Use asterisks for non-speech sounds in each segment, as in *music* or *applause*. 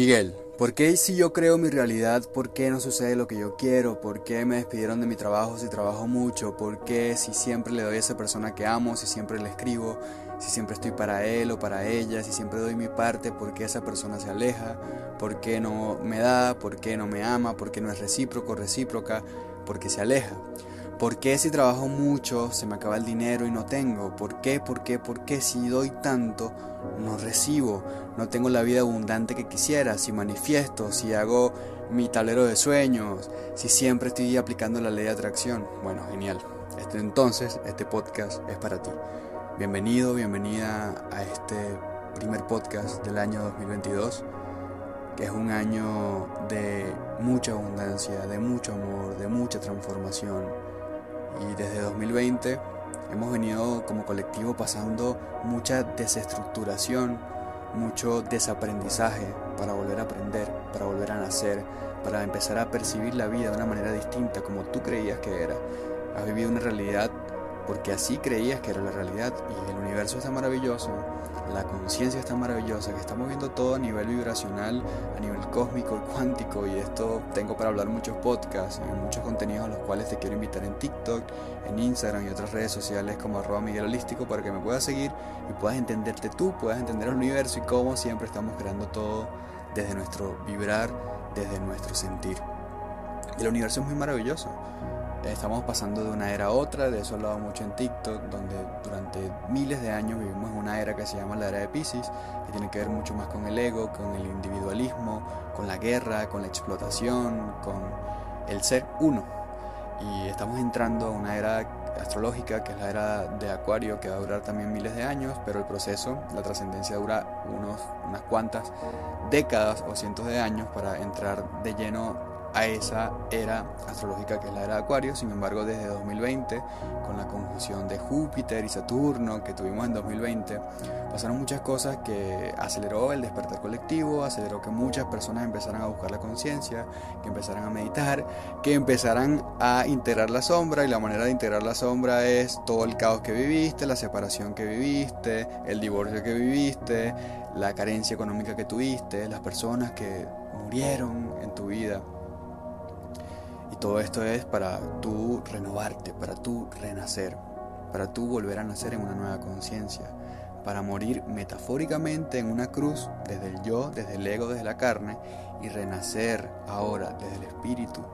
Miguel, ¿por qué si yo creo mi realidad, por qué no sucede lo que yo quiero? ¿Por qué me despidieron de mi trabajo si trabajo mucho? ¿Por qué si siempre le doy a esa persona que amo, si siempre le escribo, si siempre estoy para él o para ella, si siempre doy mi parte, por qué esa persona se aleja? ¿Por qué no me da? ¿Por qué no me ama? ¿Por qué no es recíproco, recíproca? ¿Por qué se aleja? ¿Por qué si trabajo mucho se me acaba el dinero y no tengo? ¿Por qué? ¿Por qué? ¿Por qué si doy tanto no recibo? No tengo la vida abundante que quisiera, si manifiesto, si hago mi tablero de sueños, si siempre estoy aplicando la ley de atracción. Bueno, genial. Este, entonces, este podcast es para ti. Bienvenido, bienvenida a este primer podcast del año 2022, que es un año de mucha abundancia, de mucho amor, de mucha transformación y desde 2020 hemos venido como colectivo pasando mucha desestructuración, mucho desaprendizaje para volver a aprender, para volver a nacer, para empezar a percibir la vida de una manera distinta como tú creías que era. Has vivido una realidad porque así creías que era la realidad y el universo está maravilloso, la conciencia está maravillosa, que estamos viendo todo a nivel vibracional, a nivel cósmico y cuántico y esto tengo para hablar muchos podcasts muchos contenidos a los cuales te quiero invitar en TikTok, en Instagram y otras redes sociales como arroba Miguel Holístico para que me puedas seguir y puedas entenderte tú, puedas entender el universo y cómo siempre estamos creando todo desde nuestro vibrar, desde nuestro sentir. el universo es muy maravilloso estamos pasando de una era a otra, de eso he hablado mucho en TikTok, donde durante miles de años vivimos una era que se llama la era de Pisces, que tiene que ver mucho más con el ego, con el individualismo, con la guerra, con la explotación, con el ser uno. Y estamos entrando a una era astrológica, que es la era de Acuario, que va a durar también miles de años, pero el proceso, la trascendencia dura unas cuantas décadas o cientos de años para entrar de lleno a esa era astrológica que es la era de Acuario. Sin embargo, desde 2020, con la conjunción de Júpiter y Saturno que tuvimos en 2020, pasaron muchas cosas que aceleró el despertar colectivo, aceleró que muchas personas empezaran a buscar la conciencia, que empezaran a meditar, que empezaran a integrar la sombra y la manera de integrar la sombra es todo el caos que viviste, la separación que viviste, el divorcio que viviste, la carencia económica que tuviste, las personas que murieron en tu vida. Y todo esto es para tú renovarte, para tú renacer, para tú volver a nacer en una nueva conciencia, para morir metafóricamente en una cruz desde el yo, desde el ego, desde la carne y renacer ahora desde el espíritu,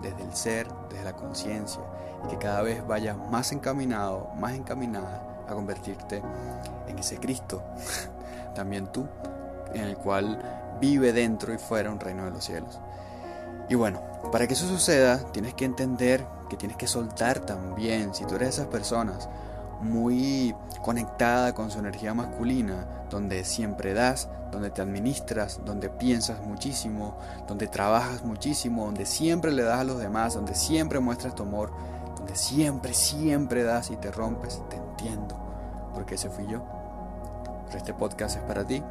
desde el ser, desde la conciencia y que cada vez vayas más encaminado, más encaminada a convertirte en ese Cristo, *laughs* también tú, en el cual vive dentro y fuera un reino de los cielos. Y bueno, para que eso suceda, tienes que entender que tienes que soltar también. Si tú eres de esas personas muy conectada con su energía masculina, donde siempre das, donde te administras, donde piensas muchísimo, donde trabajas muchísimo, donde siempre le das a los demás, donde siempre muestras tu amor, donde siempre, siempre das y te rompes, te entiendo, porque ese fui yo. Pero este podcast es para ti,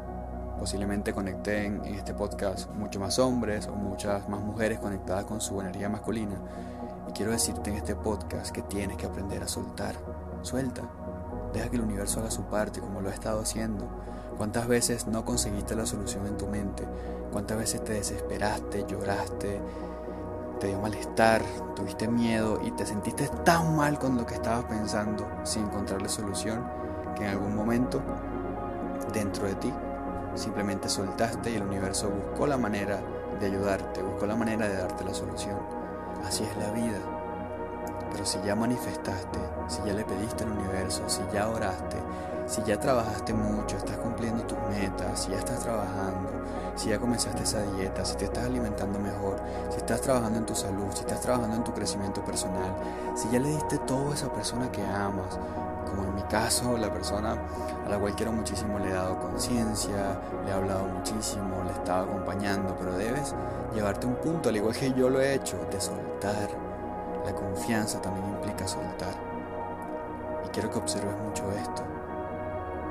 Posiblemente conecten en este podcast muchos más hombres o muchas más mujeres conectadas con su energía masculina. Y quiero decirte en este podcast que tienes que aprender a soltar. Suelta. Deja que el universo haga su parte como lo ha estado haciendo. ¿Cuántas veces no conseguiste la solución en tu mente? ¿Cuántas veces te desesperaste, lloraste, te dio malestar, tuviste miedo y te sentiste tan mal con lo que estabas pensando sin encontrarle solución que en algún momento dentro de ti Simplemente soltaste y el universo buscó la manera de ayudarte, buscó la manera de darte la solución. Así es la vida. Pero si ya manifestaste, si ya le pediste al universo, si ya oraste, si ya trabajaste mucho, estás cumpliendo tus metas, si ya estás trabajando, si ya comenzaste esa dieta, si te estás alimentando mejor, si estás trabajando en tu salud, si estás trabajando en tu crecimiento personal, si ya le diste todo a esa persona que amas, como en mi caso, la persona a la cual quiero muchísimo le he dado conciencia, le he hablado muchísimo, le he estado acompañando, pero debes llevarte un punto, al igual que yo lo he hecho, de soltar. La confianza también implica soltar. Y quiero que observes mucho esto.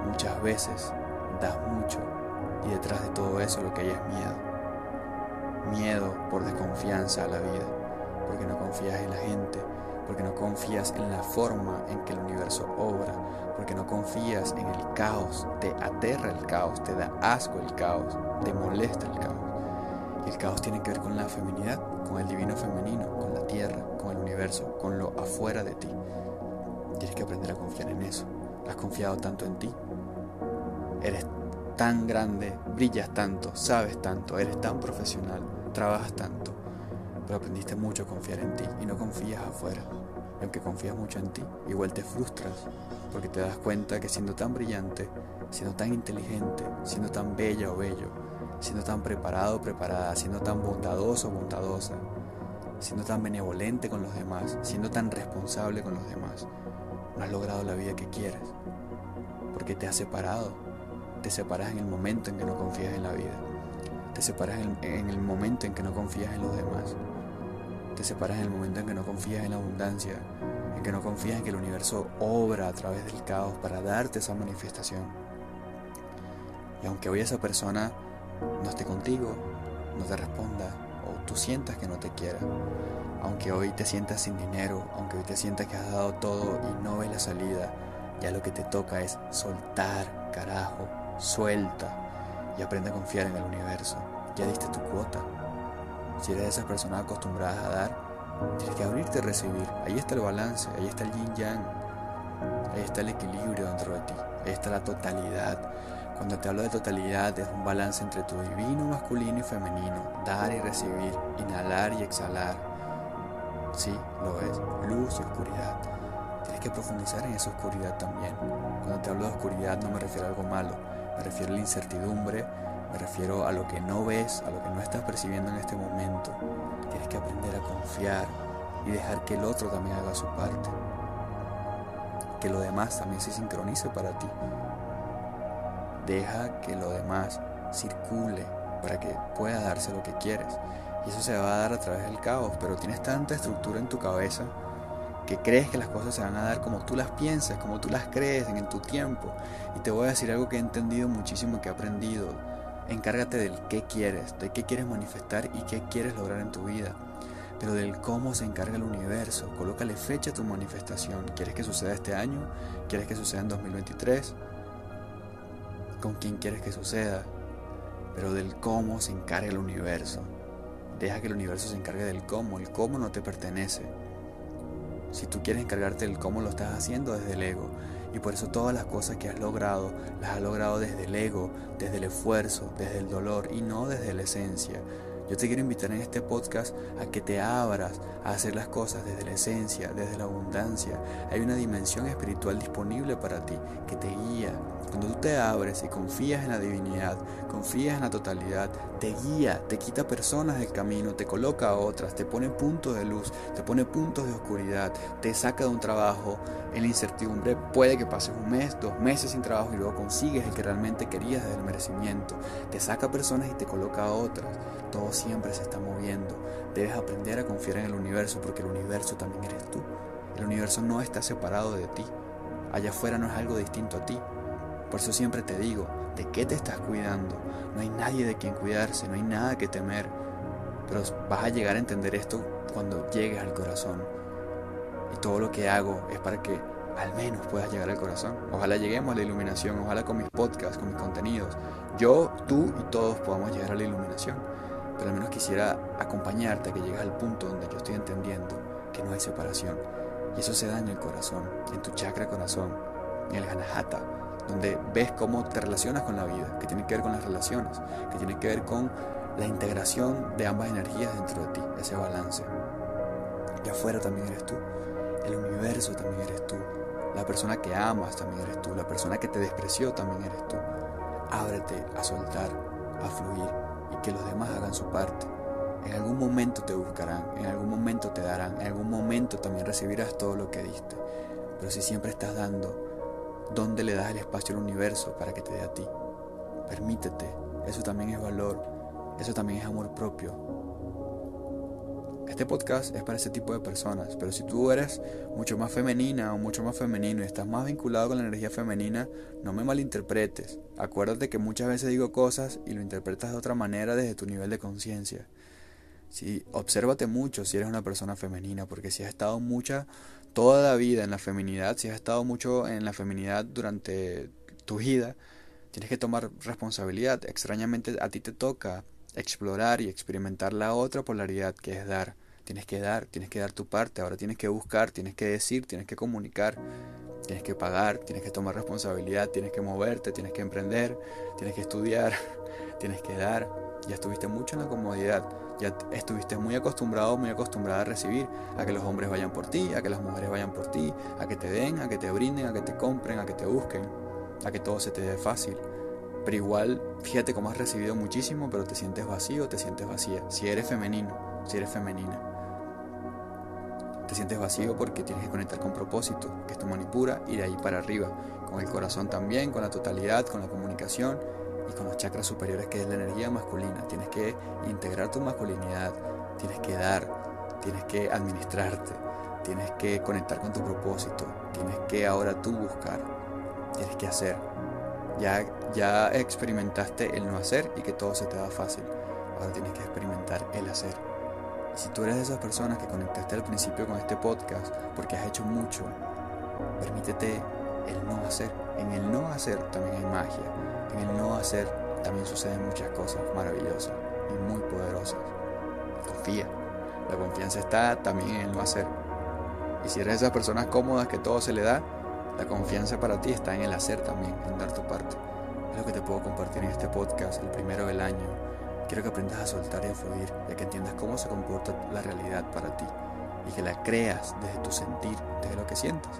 Muchas veces das mucho y detrás de todo eso lo que hay es miedo. Miedo por desconfianza a la vida, porque no confías en la gente, porque no confías en la forma en que el universo obra, porque no confías en el caos, te aterra el caos, te da asco el caos, te molesta el caos. Y el caos tiene que ver con la feminidad, con el divino femenino, con la tierra, con el universo, con lo afuera de ti. Tienes que aprender a confiar en eso. Has confiado tanto en ti. Eres tan grande, brillas tanto, sabes tanto, eres tan profesional, trabajas tanto, pero aprendiste mucho a confiar en ti y no confías afuera. Aunque confías mucho en ti, igual te frustras porque te das cuenta que siendo tan brillante, siendo tan inteligente, siendo tan bella o bello, siendo tan preparado o preparada, siendo tan bondadoso o bondadosa, siendo tan benevolente con los demás, siendo tan responsable con los demás, no has logrado la vida que quieres, porque te has separado te separas en el momento en que no confías en la vida. Te separas en, el momento en que no confías en los demás. Te separas en el momento en que no confías en la abundancia, en que no confías en que el universo obra a través del caos para darte esa manifestación. Y aunque hoy esa persona no esté contigo, no te responda, o tú sientas que no te quiera, aunque hoy te sientas sin dinero, aunque hoy te sientas que has dado todo y no ves la salida, ya lo que te toca es soltar, carajo, suelta y aprende a confiar en el universo. Ya diste tu cuota. Si eres de esas personas acostumbradas a dar, tienes que abrirte a recibir. Ahí está el balance, ahí está el yin yang, ahí está el equilibrio dentro de ti, ahí está la totalidad. Cuando te hablo de totalidad es un balance entre tu divino masculino y femenino, dar y recibir, inhalar y exhalar. Sí, lo es, luz y oscuridad. Tienes que profundizar en esa oscuridad también. Cuando te hablo de oscuridad no me refiero a algo malo, me refiero a la incertidumbre, me refiero a lo que no ves, a lo que no estás percibiendo en este momento. Tienes que aprender a confiar y dejar que el otro también haga su parte. Que lo demás también se sincronice para ti. Deja que lo demás circule para que pueda darse lo que quieres. Y eso se va a dar a través del caos, pero tienes tanta estructura en tu cabeza que crees que las cosas se van a dar como tú las piensas, como tú las crees en, tu tiempo. Y te voy a decir algo que he entendido muchísimo y que he aprendido. Encárgate del qué quieres, de qué quieres manifestar y qué quieres lograr en tu vida. Pero del cómo se encarga el universo. Colócale fecha a tu manifestación. ¿Quieres que suceda este año? ¿Quieres que suceda en 2023? ¿Con quién quieres que suceda? Pero del cómo se encarga el universo. Deja que el universo se encargue del cómo. El cómo no te pertenece. Si tú quieres encargarte del cómo lo estás haciendo desde el ego. Y por eso todas las cosas que has logrado, las has logrado desde el ego, desde el esfuerzo, desde el dolor y no desde la esencia. Yo te quiero invitar en este podcast a que te abras a hacer las cosas desde la esencia, desde la abundancia. Hay una dimensión espiritual disponible para ti que te guía, cuando tú te abres y confías en la divinidad, confías en la totalidad, te guía, te quita personas del camino, te coloca a otras, te pone puntos de luz, te pone puntos de oscuridad, te saca de un trabajo en la incertidumbre. Puede que pases un mes, dos meses sin trabajo y luego consigues el que realmente querías desde el merecimiento. Te saca personas y te coloca a otras. Todo siempre se está moviendo. Debes aprender a confiar en el universo porque el universo también eres tú. El universo no está separado de ti. Allá afuera no es algo distinto a ti. Por eso siempre te digo, ¿de qué te estás cuidando? No hay nadie de quien cuidarse, no hay nada que temer. Pero vas a llegar a entender esto cuando llegues al corazón. Y todo lo que hago es para que al menos puedas llegar al corazón. Ojalá lleguemos a la iluminación, ojalá con mis podcasts, con mis contenidos, yo, tú y todos podamos llegar a la iluminación. Pero al menos quisiera acompañarte a que llegues al punto donde yo estoy entendiendo que no hay separación. Y eso se da en el corazón, en tu chakra corazón, en el Hanahata, donde ves cómo te relacionas con la vida, que tiene que ver con las relaciones, que tiene que ver con la integración de ambas energías dentro de ti, ese balance. Y afuera también eres tú, el universo también eres tú, la persona que amas también eres tú, la persona que te despreció también eres tú. Ábrete a soltar, a fluir que los demás hagan su parte. En algún momento te buscarán, en algún momento te darán, en algún momento también recibirás todo lo que diste. Pero si siempre estás dando, ¿Dónde le das el espacio al universo para que te dé a ti? Permítete, eso también es valor, eso también es amor propio. Este podcast es para ese tipo de personas, pero si tú eres mucho más femenina o mucho más femenino y estás más vinculado con la energía femenina, no me malinterpretes. Acuérdate que muchas veces digo cosas y lo interpretas de otra manera desde tu nivel de conciencia. Si, obsérvate mucho si eres una persona femenina, porque si has estado mucha, toda la vida en la feminidad, si has estado mucho en la feminidad durante tu vida, tienes que tomar responsabilidad. Extrañamente a ti te toca explorar y experimentar la otra polaridad que es dar. Tienes que dar, tienes que dar tu parte, ahora tienes que buscar, tienes que decir, tienes que comunicar, tienes que pagar, tienes que tomar responsabilidad, tienes que moverte, tienes que emprender, tienes que estudiar, tienes que dar. Ya estuviste mucho en la comodidad, ya estuviste muy acostumbrado, muy acostumbrada a recibir, a que los hombres vayan por ti, a que las mujeres vayan por ti, a que te den, a que te brinden, a que te compren, a que te busquen, a que todo se te dé fácil. Pero igual, fíjate cómo has recibido muchísimo, pero te sientes vacío, te sientes vacía. Si eres femenino, si eres femenina. Te sientes vacío porque tienes que conectar con propósito, que es tu manipura, y de ahí para arriba. Con el corazón también, con la totalidad, con la comunicación y con los chakras superiores, que es la energía masculina. Tienes que integrar tu masculinidad, tienes que dar, tienes que administrarte, tienes que conectar con tu propósito, tienes que ahora tú buscar, tienes que hacer. Ya, ya experimentaste el no hacer y que todo se te da fácil. Ahora tienes que experimentar el hacer. Si tú eres de esas personas que conectaste al principio con este podcast porque has hecho mucho, permítete el no hacer. En el no hacer también hay magia. En el no hacer también suceden muchas cosas maravillosas y muy poderosas. Confía. La confianza está también en el no hacer. Y si eres de esas personas cómodas que todo se le da, la confianza para ti está en el hacer también, en dar tu parte. Es lo que te puedo compartir en este podcast, el primero del año. Quiero que aprendas a soltar y a fluir, ya que entiendas cómo se comporta la realidad para ti y que la creas desde tu sentir, desde lo que sientes.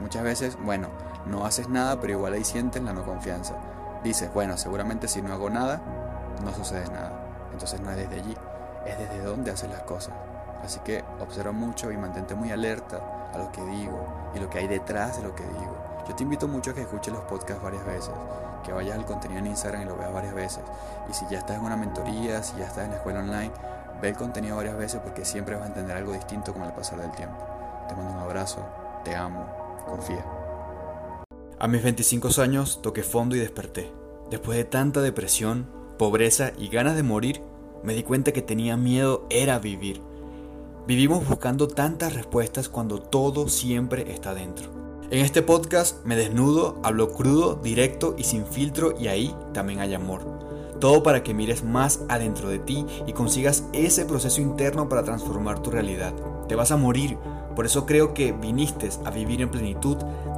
Muchas veces, bueno, no haces nada, pero igual ahí sientes la no confianza. Dices, bueno, seguramente si no hago nada, no sucede nada. Entonces no es desde allí, es desde donde haces las cosas. Así que observa mucho y mantente muy alerta a lo que digo y lo que hay detrás de lo que digo. Yo te invito mucho a que escuches los podcasts varias veces, que vayas al contenido en Instagram y lo veas varias veces. Y si ya estás en una mentoría, si ya estás en la escuela online, ve el contenido varias veces porque siempre vas a entender algo distinto con el pasar del tiempo. Te mando un abrazo, te amo, confía. A mis 25 años toqué fondo y desperté. Después de tanta depresión, pobreza y ganas de morir, me di cuenta que tenía miedo era vivir. Vivimos buscando tantas respuestas cuando todo siempre está dentro. En este podcast me desnudo, hablo crudo, directo y sin filtro y ahí también hay amor. Todo para que mires más adentro de ti y consigas ese proceso interno para transformar tu realidad. Te vas a morir, por eso creo que viniste a vivir en plenitud,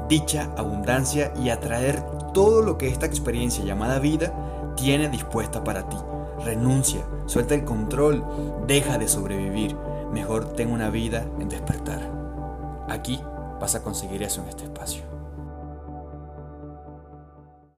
dicha, abundancia y atraer todo lo que esta experiencia llamada vida tiene dispuesta para ti. Renuncia, suelta el control, deja de sobrevivir mejor ten una vida en despertar. Aquí vas a conseguir eso en este espacio.